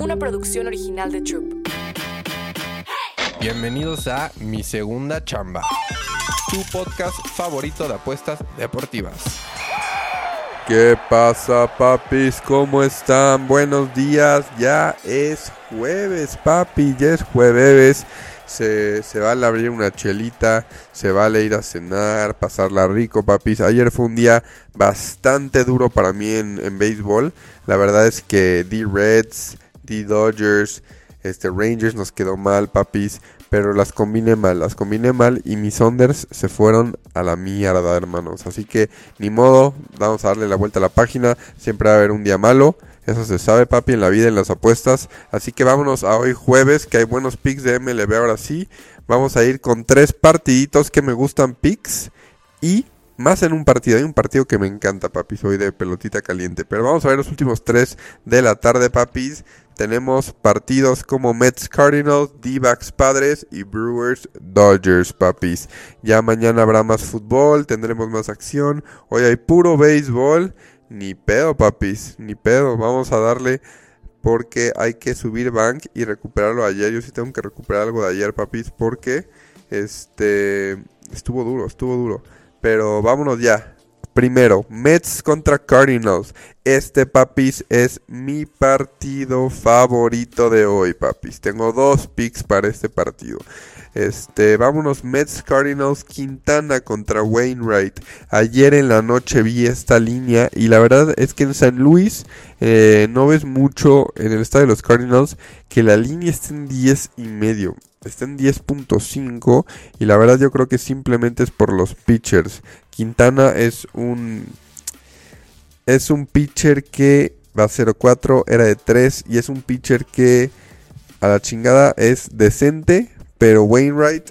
una producción original de Troop. Bienvenidos a Mi Segunda Chamba, tu podcast favorito de apuestas deportivas. ¿Qué pasa, papis? ¿Cómo están? Buenos días. Ya es jueves, papi. Ya es jueves. Se, se vale abrir una chelita, se vale ir a cenar, pasarla rico, papis. Ayer fue un día bastante duro para mí en, en béisbol. La verdad es que D-Reds, D-Dodgers, este Rangers nos quedó mal, papis. Pero las combiné mal, las combiné mal y mis Sonders se fueron a la mierda, hermanos. Así que ni modo, vamos a darle la vuelta a la página. Siempre va a haber un día malo. Eso se sabe, papi, en la vida, en las apuestas. Así que vámonos a hoy jueves, que hay buenos picks de MLB ahora sí. Vamos a ir con tres partiditos que me gustan picks. Y más en un partido. Hay un partido que me encanta, papi. Soy de pelotita caliente. Pero vamos a ver los últimos tres de la tarde, papis. Tenemos partidos como Mets Cardinals, D-Backs Padres y Brewers Dodgers, papis. Ya mañana habrá más fútbol, tendremos más acción. Hoy hay puro béisbol. Ni pedo, papis, ni pedo. Vamos a darle porque hay que subir bank y recuperarlo ayer. Yo sí tengo que recuperar algo de ayer, papis, porque este estuvo duro, estuvo duro. Pero vámonos ya. Primero, Mets contra Cardinals. Este, papis, es mi partido favorito de hoy, papis. Tengo dos picks para este partido. Este, vámonos, Mets Cardinals Quintana contra Wainwright. Ayer en la noche vi esta línea y la verdad es que en San Luis eh, no ves mucho en el estado de los Cardinals que la línea está en 10 y medio. Está en 10.5 y la verdad yo creo que simplemente es por los pitchers. Quintana es un es un pitcher que va a 0.4, era de 3 y es un pitcher que a la chingada es decente, pero Wainwright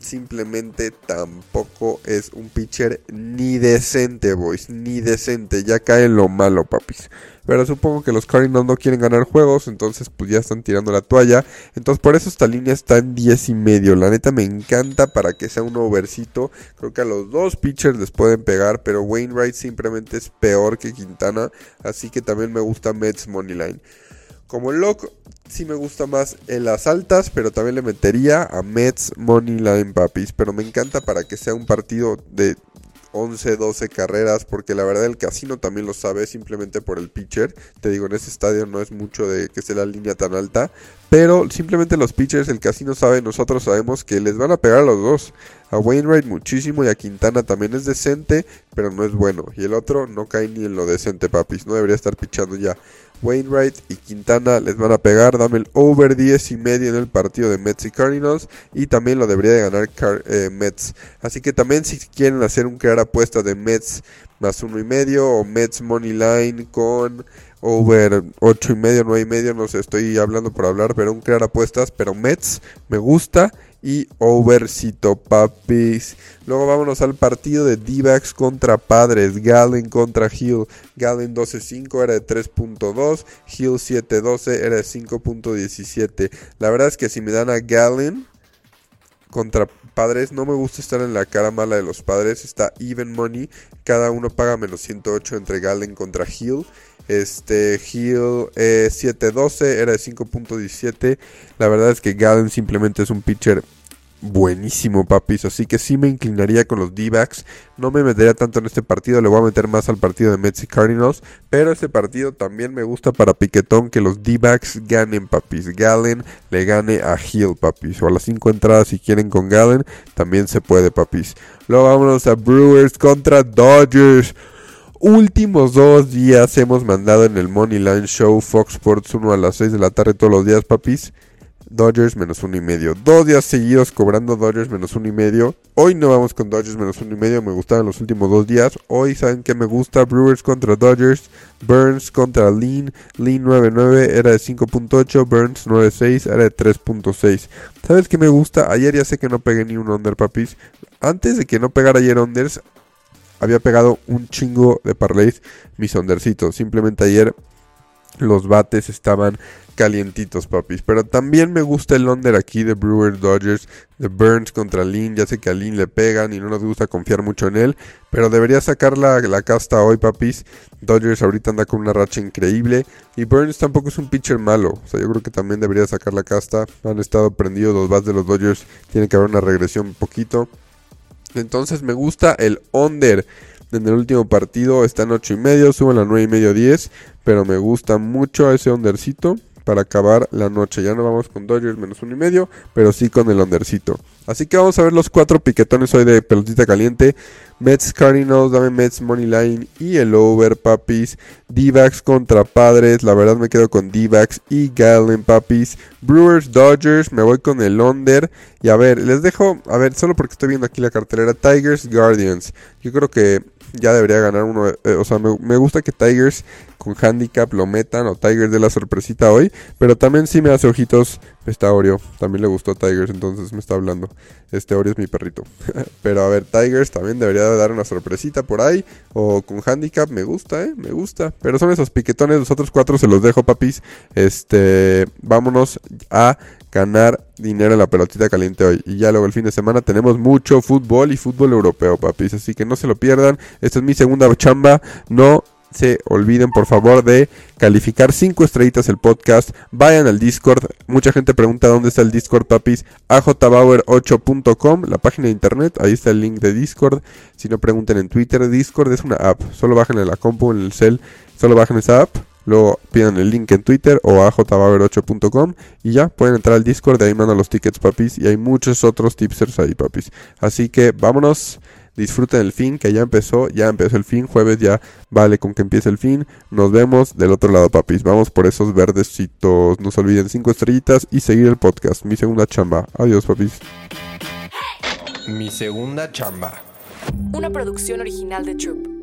simplemente tampoco es un pitcher ni decente, boys, ni decente. Ya cae lo malo, papis. Pero supongo que los Cardinals no quieren ganar juegos, entonces pues ya están tirando la toalla. Entonces por eso esta línea está en 10 y medio. La neta me encanta para que sea un overcito. Creo que a los dos pitchers les pueden pegar, pero Wainwright simplemente es peor que Quintana. Así que también me gusta Mets Moneyline. Como loco, sí me gusta más en las altas, pero también le metería a Mets Moneyline Papis. Pero me encanta para que sea un partido de 11, 12 carreras, porque la verdad el casino también lo sabe, simplemente por el pitcher. Te digo, en ese estadio no es mucho de que esté la línea tan alta, pero simplemente los pitchers, el casino sabe, nosotros sabemos que les van a pegar a los dos. A Wainwright muchísimo y a Quintana también es decente, pero no es bueno. Y el otro no cae ni en lo decente, papis, no debería estar pichando ya. Wainwright y Quintana les van a pegar. Dame el over 10 y medio en el partido de Mets y Cardinals. Y también lo debería de ganar eh, Mets. Así que también si quieren hacer un crear apuesta de Mets más uno y medio o Mets Money Line con over 8 y medio, 9 y medio, no sé, estoy hablando por hablar, pero un crear apuestas, pero Mets me gusta y overcito papis. Luego vámonos al partido de D-backs contra Padres, Galen contra Hill. Galen 12.5 era de 3.2, Hill 7.12 era de 5.17. La verdad es que si me dan a Galen contra Padres, no me gusta estar en la cara mala de los Padres, está even money, cada uno paga menos 108 entre Galen contra Hill. Este Hill eh, 7.12 era de 5.17. La verdad es que Galen simplemente es un pitcher buenísimo, papis. Así que sí me inclinaría con los D-backs. No me metería tanto en este partido. Le voy a meter más al partido de Mets y Cardinals. Pero este partido también me gusta para piquetón que los D-backs ganen, papis. Galen le gane a Hill, papis. O a las 5 entradas si quieren con Galen. También se puede, papis. Luego vámonos a Brewers contra Dodgers. Últimos dos días hemos mandado en el Money Line Show Fox Sports 1 a las 6 de la tarde todos los días, papis. Dodgers menos uno y medio. Dos días seguidos cobrando Dodgers menos uno y medio. Hoy no vamos con Dodgers menos uno y medio. Me gustaban los últimos dos días. Hoy saben que me gusta. Brewers contra Dodgers. Burns contra Lean. Lean 9.9 era de 5.8. Burns 9.6 era de 3.6. ¿Sabes qué me gusta? Ayer ya sé que no pegué ni un under, papis. Antes de que no pegara ayer unders, había pegado un chingo de parlays mis ondercitos. Simplemente ayer los bates estaban calientitos, papis. Pero también me gusta el under aquí de Brewers Dodgers, de Burns contra Lin. Ya sé que a Lin le pegan y no nos gusta confiar mucho en él. Pero debería sacar la, la casta hoy, papis. Dodgers ahorita anda con una racha increíble. Y Burns tampoco es un pitcher malo. O sea, yo creo que también debería sacar la casta. Han estado prendidos los bats de los Dodgers. Tiene que haber una regresión un poquito. Entonces me gusta el under en el último partido. Está en 8 y medio, suben a 9 y medio 10. Pero me gusta mucho ese undercito para acabar la noche. Ya no vamos con Dodgers menos uno y medio, pero sí con el undercito. Así que vamos a ver los cuatro piquetones hoy de pelotita caliente. Mets Cardinals, dame Mets Money Line y el over, papis. d contra Padres, la verdad me quedo con d y Galen, papis. Brewers Dodgers, me voy con el under. Y a ver, les dejo, a ver, solo porque estoy viendo aquí la cartelera, Tigers Guardians. Yo creo que ya debería ganar uno. Eh, o sea, me, gusta que Tigers con handicap lo metan o Tigers de la sorpresita hoy. Pero también sí me hace ojitos. Está Oreo. También le gustó a Tigers, entonces me está hablando. Este Oreo es mi perrito. pero a ver, Tigers también debería dar una sorpresita por ahí. O con handicap, me gusta, eh. Me gusta. Pero son esos piquetones. Los otros cuatro se los dejo, papis. Este. Vámonos a ganar dinero en la pelotita caliente hoy. Y ya luego el fin de semana tenemos mucho fútbol y fútbol europeo, papis. Así que no se lo pierdan. Esta es mi segunda chamba. No se olviden por favor de calificar 5 estrellitas el podcast. Vayan al Discord. Mucha gente pregunta dónde está el Discord, papis. ajbauer8.com, la página de internet. Ahí está el link de Discord. Si no pregunten en Twitter, Discord es una app. Solo bajen en la compu, en el cel. Solo bajen esa app Luego pidan el link en Twitter o a jbaver8.com y ya pueden entrar al Discord, de ahí mandan los tickets papis y hay muchos otros tipsters ahí papis. Así que vámonos, disfruten el fin que ya empezó, ya empezó el fin, jueves ya vale con que empiece el fin. Nos vemos del otro lado papis, vamos por esos verdecitos, no se olviden 5 estrellitas y seguir el podcast, mi segunda chamba. Adiós papis. Mi segunda chamba. Una producción original de Troop.